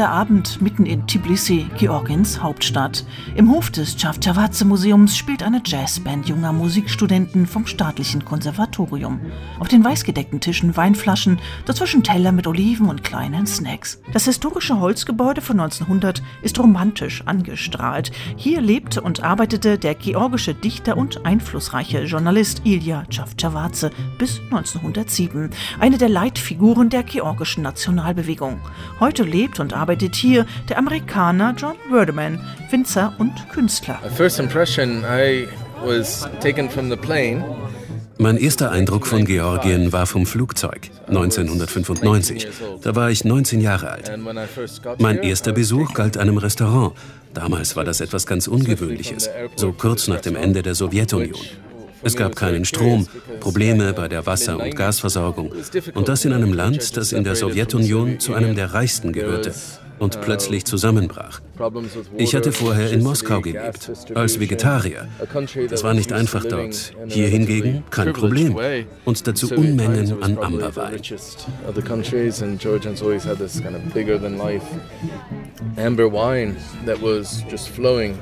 Milder Abend mitten in Tbilisi, Georgiens Hauptstadt. Im Hof des Chavchavadze Museums spielt eine Jazzband junger Musikstudenten vom staatlichen Konservatorium. Auf den weißgedeckten Tischen Weinflaschen, dazwischen Teller mit Oliven und kleinen Snacks. Das historische Holzgebäude von 1900 ist romantisch angestrahlt. Hier lebte und arbeitete der georgische Dichter und einflussreiche Journalist Ilya Chavchavadze bis 1907. Eine der Leitfiguren der georgischen Nationalbewegung. Heute lebt und arbeitet hier der Amerikaner John Werdeman, Winzer und Künstler. First impression, I was taken from the plane. Mein erster Eindruck von Georgien war vom Flugzeug 1995. Da war ich 19 Jahre alt. Mein erster Besuch galt einem Restaurant. Damals war das etwas ganz Ungewöhnliches, so kurz nach dem Ende der Sowjetunion. Es gab keinen Strom, Probleme bei der Wasser- und Gasversorgung. Und das in einem Land, das in der Sowjetunion zu einem der reichsten gehörte und plötzlich zusammenbrach. Ich hatte vorher in Moskau gelebt, als Vegetarier. Das war nicht einfach dort. Hier hingegen kein Problem. Und dazu Unmengen an Amberwein. Amber wine that was just flowing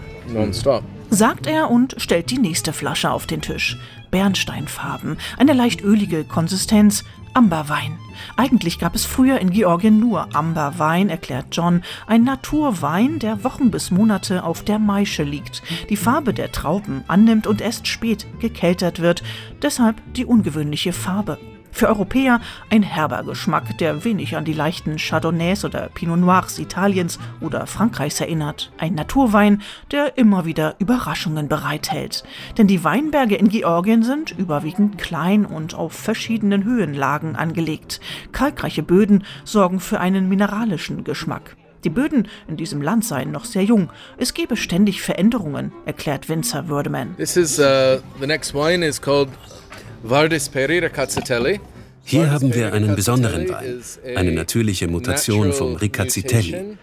sagt er und stellt die nächste Flasche auf den Tisch. Bernsteinfarben, eine leicht ölige Konsistenz, Amberwein. Eigentlich gab es früher in Georgien nur Amberwein, erklärt John, ein Naturwein, der Wochen bis Monate auf der Maische liegt, die Farbe der Trauben annimmt und erst spät gekeltert wird, deshalb die ungewöhnliche Farbe. Für Europäer ein herber Geschmack, der wenig an die leichten Chardonnays oder Pinot Noirs Italiens oder Frankreichs erinnert. Ein Naturwein, der immer wieder Überraschungen bereithält. Denn die Weinberge in Georgien sind überwiegend klein und auf verschiedenen Höhenlagen angelegt. Kalkreiche Böden sorgen für einen mineralischen Geschmack. Die Böden in diesem Land seien noch sehr jung. Es gebe ständig Veränderungen, erklärt Winzer Würdeman. This is uh, the next wine is called hier haben wir einen besonderen Wein, eine natürliche Mutation vom Riccacitelli.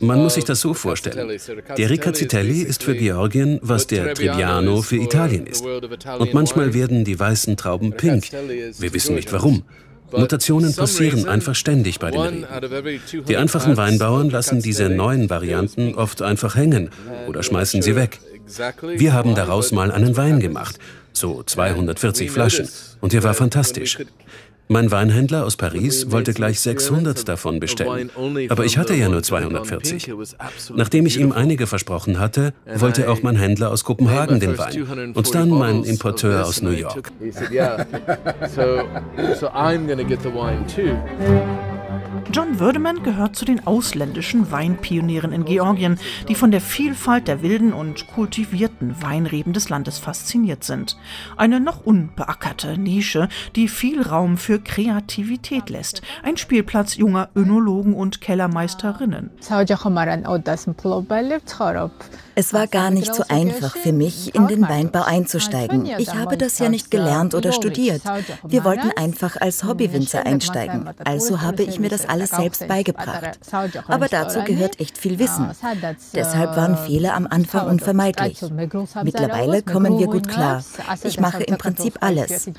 Man muss sich das so vorstellen. Der Riccacitelli ist für Georgien, was der Trebbiano für Italien ist. Und manchmal werden die weißen Trauben pink. Wir wissen nicht warum. Mutationen passieren einfach ständig bei den Reben. Die einfachen Weinbauern lassen diese neuen Varianten oft einfach hängen oder schmeißen sie weg. Wir haben daraus mal einen Wein gemacht. So 240 Flaschen. Und er war fantastisch. Mein Weinhändler aus Paris wollte gleich 600 davon bestellen, aber ich hatte ja nur 240. Nachdem ich ihm einige versprochen hatte, wollte auch mein Händler aus Kopenhagen den Wein. und dann mein Importeur aus New York. John Würdemann gehört zu den ausländischen Weinpionieren in Georgien, die von der Vielfalt der wilden und kultivierten Weinreben des Landes fasziniert sind. Eine noch unbeackerte Nische, die viel Raum für Kreativität lässt. Ein Spielplatz junger Önologen und Kellermeisterinnen. Es war gar nicht so einfach für mich, in den Weinbau einzusteigen. Ich habe das ja nicht gelernt oder studiert. Wir wollten einfach als Hobbywinzer einsteigen. Also habe ich mir das alles selbst beigebracht. Aber dazu gehört echt viel Wissen. Deshalb waren Fehler am Anfang unvermeidlich. Mittlerweile kommen wir gut klar. Ich mache im Prinzip alles.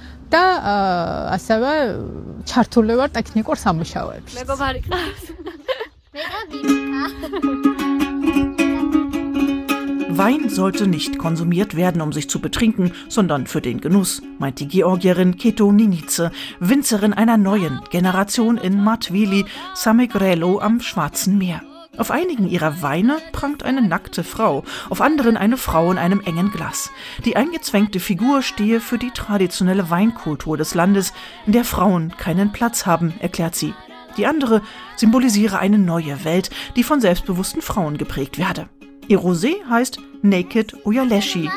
Wein sollte nicht konsumiert werden, um sich zu betrinken, sondern für den Genuss, meint die Georgierin Keto Ninice, Winzerin einer neuen Generation in Matvili, Samegrelo am Schwarzen Meer. Auf einigen ihrer Weine prangt eine nackte Frau, auf anderen eine Frau in einem engen Glas. Die eingezwängte Figur stehe für die traditionelle Weinkultur des Landes, in der Frauen keinen Platz haben, erklärt sie. Die andere symbolisiere eine neue Welt, die von selbstbewussten Frauen geprägt werde. Ihr Rosé heißt Naked Oyaleshi.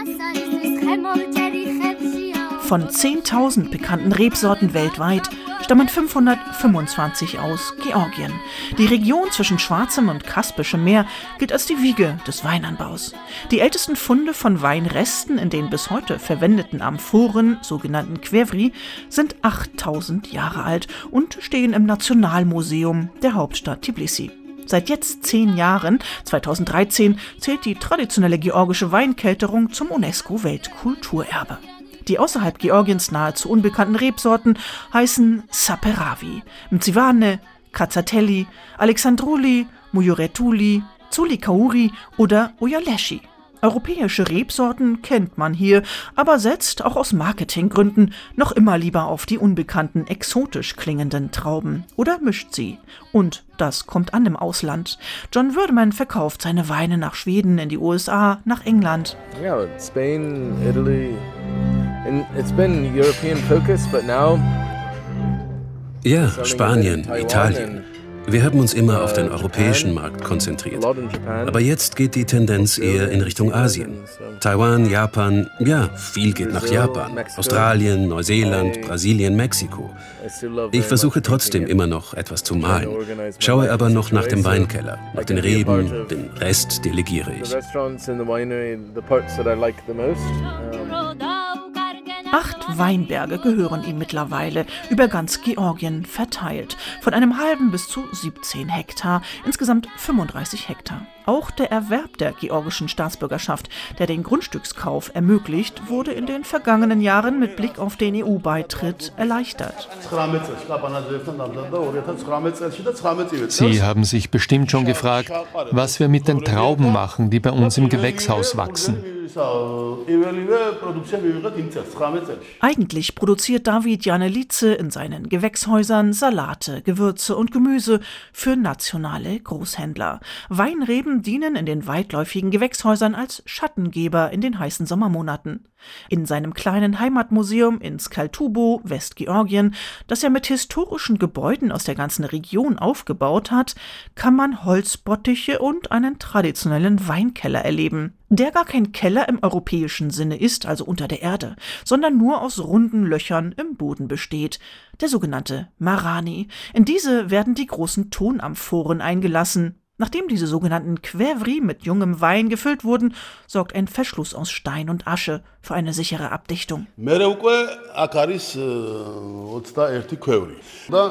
Von 10.000 bekannten Rebsorten weltweit stammen 525 aus Georgien. Die Region zwischen Schwarzem und Kaspischem Meer gilt als die Wiege des Weinanbaus. Die ältesten Funde von Weinresten in den bis heute verwendeten Amphoren, sogenannten Quevri, sind 8000 Jahre alt und stehen im Nationalmuseum der Hauptstadt Tbilisi. Seit jetzt zehn Jahren, 2013, zählt die traditionelle georgische Weinkälterung zum UNESCO-Weltkulturerbe. Die außerhalb Georgiens nahezu unbekannten Rebsorten heißen Saperavi, Mzivane, Kazzatelli, Alexandruli, Mujuretuli, Zulikauri oder Oyaleshi. Europäische Rebsorten kennt man hier, aber setzt auch aus Marketinggründen noch immer lieber auf die unbekannten, exotisch klingenden Trauben oder mischt sie. Und das kommt an im Ausland. John Würdemann verkauft seine Weine nach Schweden, in die USA, nach England. Yeah, Spain, Italy. And it's been European focus, but now ja, Spanien, Italien. Wir haben uns immer auf den europäischen Markt konzentriert. Aber jetzt geht die Tendenz eher in Richtung Asien. Taiwan, Japan, ja, viel geht nach Japan. Australien, Neuseeland, Brasilien, Mexiko. Ich versuche trotzdem immer noch etwas zu malen, schaue aber noch nach dem Weinkeller, nach den Reben, den Rest delegiere ich. Acht Weinberge gehören ihm mittlerweile, über ganz Georgien verteilt. Von einem halben bis zu 17 Hektar, insgesamt 35 Hektar. Auch der Erwerb der georgischen Staatsbürgerschaft, der den Grundstückskauf ermöglicht, wurde in den vergangenen Jahren mit Blick auf den EU-Beitritt erleichtert. Sie haben sich bestimmt schon gefragt, was wir mit den Trauben machen, die bei uns im Gewächshaus wachsen. Eigentlich produziert David Janelice in seinen Gewächshäusern Salate, Gewürze und Gemüse für nationale Großhändler. Weinreben dienen in den weitläufigen Gewächshäusern als Schattengeber in den heißen Sommermonaten. In seinem kleinen Heimatmuseum in Skaltubo, Westgeorgien, das er mit historischen Gebäuden aus der ganzen Region aufgebaut hat, kann man Holzbottiche und einen traditionellen Weinkeller erleben, der gar kein Keller im europäischen Sinne ist, also unter der Erde, sondern nur aus runden Löchern im Boden besteht, der sogenannte Marani. In diese werden die großen Tonamphoren eingelassen, Nachdem diese sogenannten Quevri mit jungem Wein gefüllt wurden, sorgt ein Verschluss aus Stein und Asche für eine sichere Abdichtung.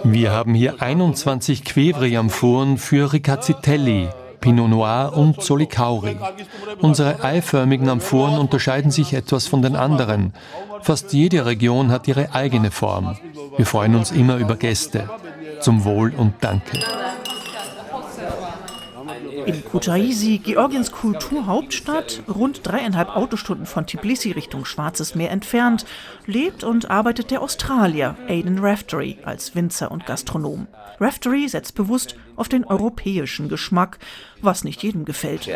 Wir haben hier 21 Quevri-Amphoren für Ricacitelli, Pinot Noir und Solicauri. Unsere eiförmigen Amphoren unterscheiden sich etwas von den anderen. Fast jede Region hat ihre eigene Form. Wir freuen uns immer über Gäste. Zum Wohl und Danke. In Kutaisi, Georgiens Kulturhauptstadt, rund dreieinhalb Autostunden von Tbilisi Richtung Schwarzes Meer entfernt, lebt und arbeitet der Australier Aidan Raftery als Winzer und Gastronom. Raftery setzt bewusst auf den europäischen Geschmack, was nicht jedem gefällt.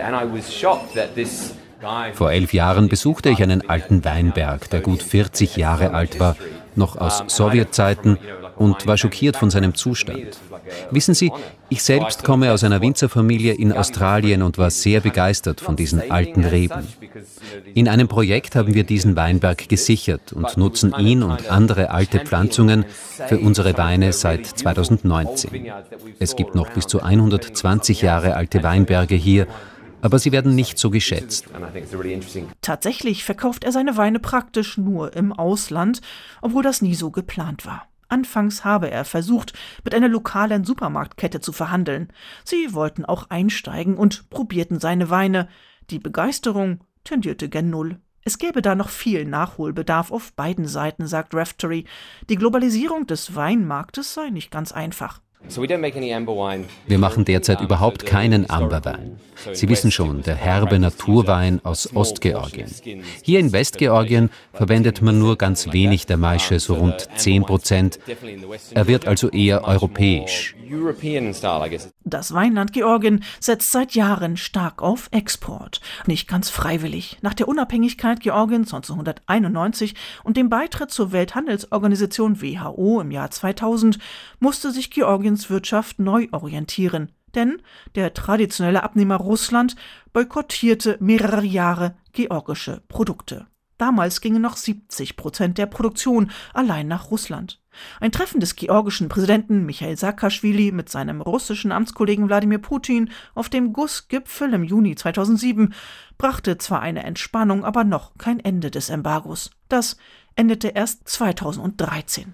Vor elf Jahren besuchte ich einen alten Weinberg, der gut 40 Jahre alt war, noch aus Sowjetzeiten und war schockiert von seinem Zustand. Wissen Sie, ich selbst komme aus einer Winzerfamilie in Australien und war sehr begeistert von diesen alten Reben. In einem Projekt haben wir diesen Weinberg gesichert und nutzen ihn und andere alte Pflanzungen für unsere Weine seit 2019. Es gibt noch bis zu 120 Jahre alte Weinberge hier aber sie werden nicht so geschätzt. Tatsächlich verkauft er seine Weine praktisch nur im Ausland, obwohl das nie so geplant war. Anfangs habe er versucht, mit einer lokalen Supermarktkette zu verhandeln. Sie wollten auch einsteigen und probierten seine Weine. Die Begeisterung tendierte gen Null. Es gäbe da noch viel Nachholbedarf auf beiden Seiten, sagt Raftery. Die Globalisierung des Weinmarktes sei nicht ganz einfach. Wir machen derzeit überhaupt keinen Amberwein. Sie wissen schon, der herbe Naturwein aus Ostgeorgien. Hier in Westgeorgien verwendet man nur ganz wenig der Maische, so rund 10 Prozent. Er wird also eher europäisch. Das Weinland Georgien setzt seit Jahren stark auf Export. Nicht ganz freiwillig. Nach der Unabhängigkeit Georgiens 1991 und dem Beitritt zur Welthandelsorganisation WHO im Jahr 2000 musste sich Georgiens Wirtschaft neu orientieren. Denn der traditionelle Abnehmer Russland boykottierte mehrere Jahre georgische Produkte. Damals gingen noch 70 Prozent der Produktion allein nach Russland. Ein Treffen des georgischen Präsidenten Michail Saakashvili mit seinem russischen Amtskollegen Wladimir Putin auf dem GUS-Gipfel im Juni 2007 brachte zwar eine Entspannung, aber noch kein Ende des Embargos. Das endete erst 2013.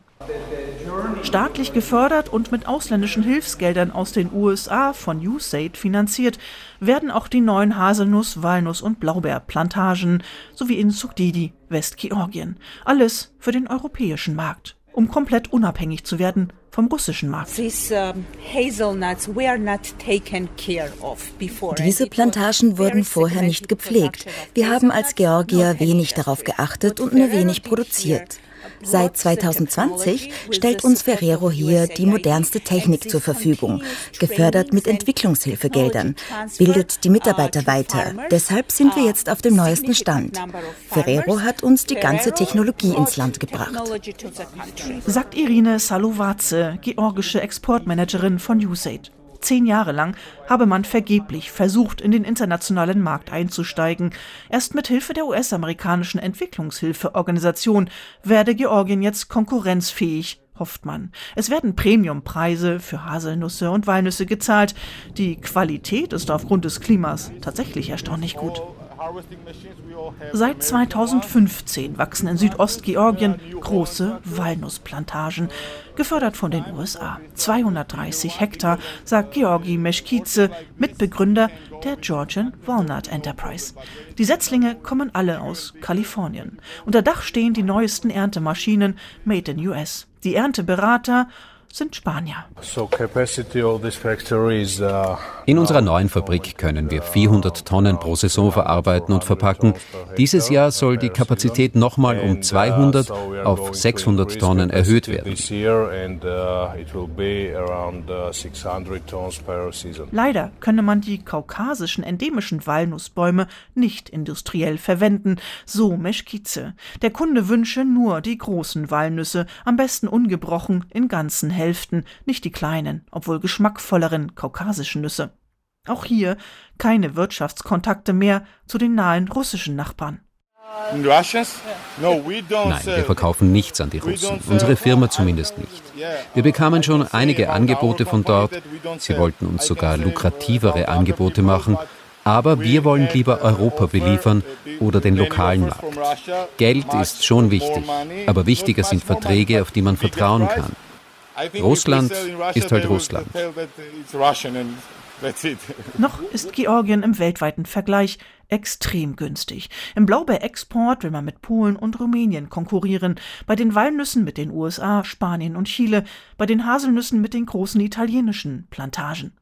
Staatlich gefördert und mit ausländischen Hilfsgeldern aus den USA von USAID finanziert, werden auch die neuen Haselnuss-, Walnuss- und Blaubeerplantagen sowie in Sugdidi, Westgeorgien. Alles für den europäischen Markt, um komplett unabhängig zu werden vom russischen Markt. Diese Plantagen wurden vorher nicht gepflegt. Wir haben als Georgier wenig darauf geachtet und nur wenig produziert. Seit 2020 stellt uns Ferrero hier die modernste Technik zur Verfügung, gefördert mit Entwicklungshilfegeldern, bildet die Mitarbeiter weiter. Deshalb sind wir jetzt auf dem neuesten Stand. Ferrero hat uns die ganze Technologie ins Land gebracht. Sagt Irine Salovace, georgische Exportmanagerin von USAID. Zehn Jahre lang habe man vergeblich versucht, in den internationalen Markt einzusteigen. Erst mit Hilfe der US-amerikanischen Entwicklungshilfeorganisation werde Georgien jetzt konkurrenzfähig hofft man. Es werden Premiumpreise für Haselnüsse und Walnüsse gezahlt. Die Qualität ist aufgrund des Klimas tatsächlich erstaunlich gut. Seit 2015 wachsen in Südostgeorgien große Walnussplantagen, gefördert von den USA. 230 Hektar, sagt Georgi Meschkize, Mitbegründer der Georgian Walnut Enterprise. Die Setzlinge kommen alle aus Kalifornien. Unter Dach stehen die neuesten Erntemaschinen Made in US. Die Ernteberater sind Spanier. Uh, in unserer neuen Fabrik können wir 400 Tonnen pro Saison verarbeiten und verpacken. Dieses Jahr soll die Kapazität nochmal um 200 uh, auf 600 Tonnen erhöht werden. Uh, Leider könne man die kaukasischen endemischen Walnussbäume nicht industriell verwenden, so Meschkize. Der Kunde wünsche nur die großen Walnüsse, am besten ungebrochen in ganzen Hälften. Hälften, nicht die kleinen, obwohl geschmackvolleren kaukasischen Nüsse. Auch hier keine Wirtschaftskontakte mehr zu den nahen russischen Nachbarn. Nein, wir verkaufen nichts an die Russen. Unsere Firma zumindest nicht. Wir bekamen schon einige Angebote von dort. Sie wollten uns sogar lukrativere Angebote machen. Aber wir wollen lieber Europa beliefern oder den lokalen Markt. Geld ist schon wichtig, aber wichtiger sind Verträge, auf die man vertrauen kann. Russland ist halt Russland. Noch ist Georgien im weltweiten Vergleich extrem günstig. Im Blaubeerexport will man mit Polen und Rumänien konkurrieren, bei den Walnüssen mit den USA, Spanien und Chile, bei den Haselnüssen mit den großen italienischen Plantagen.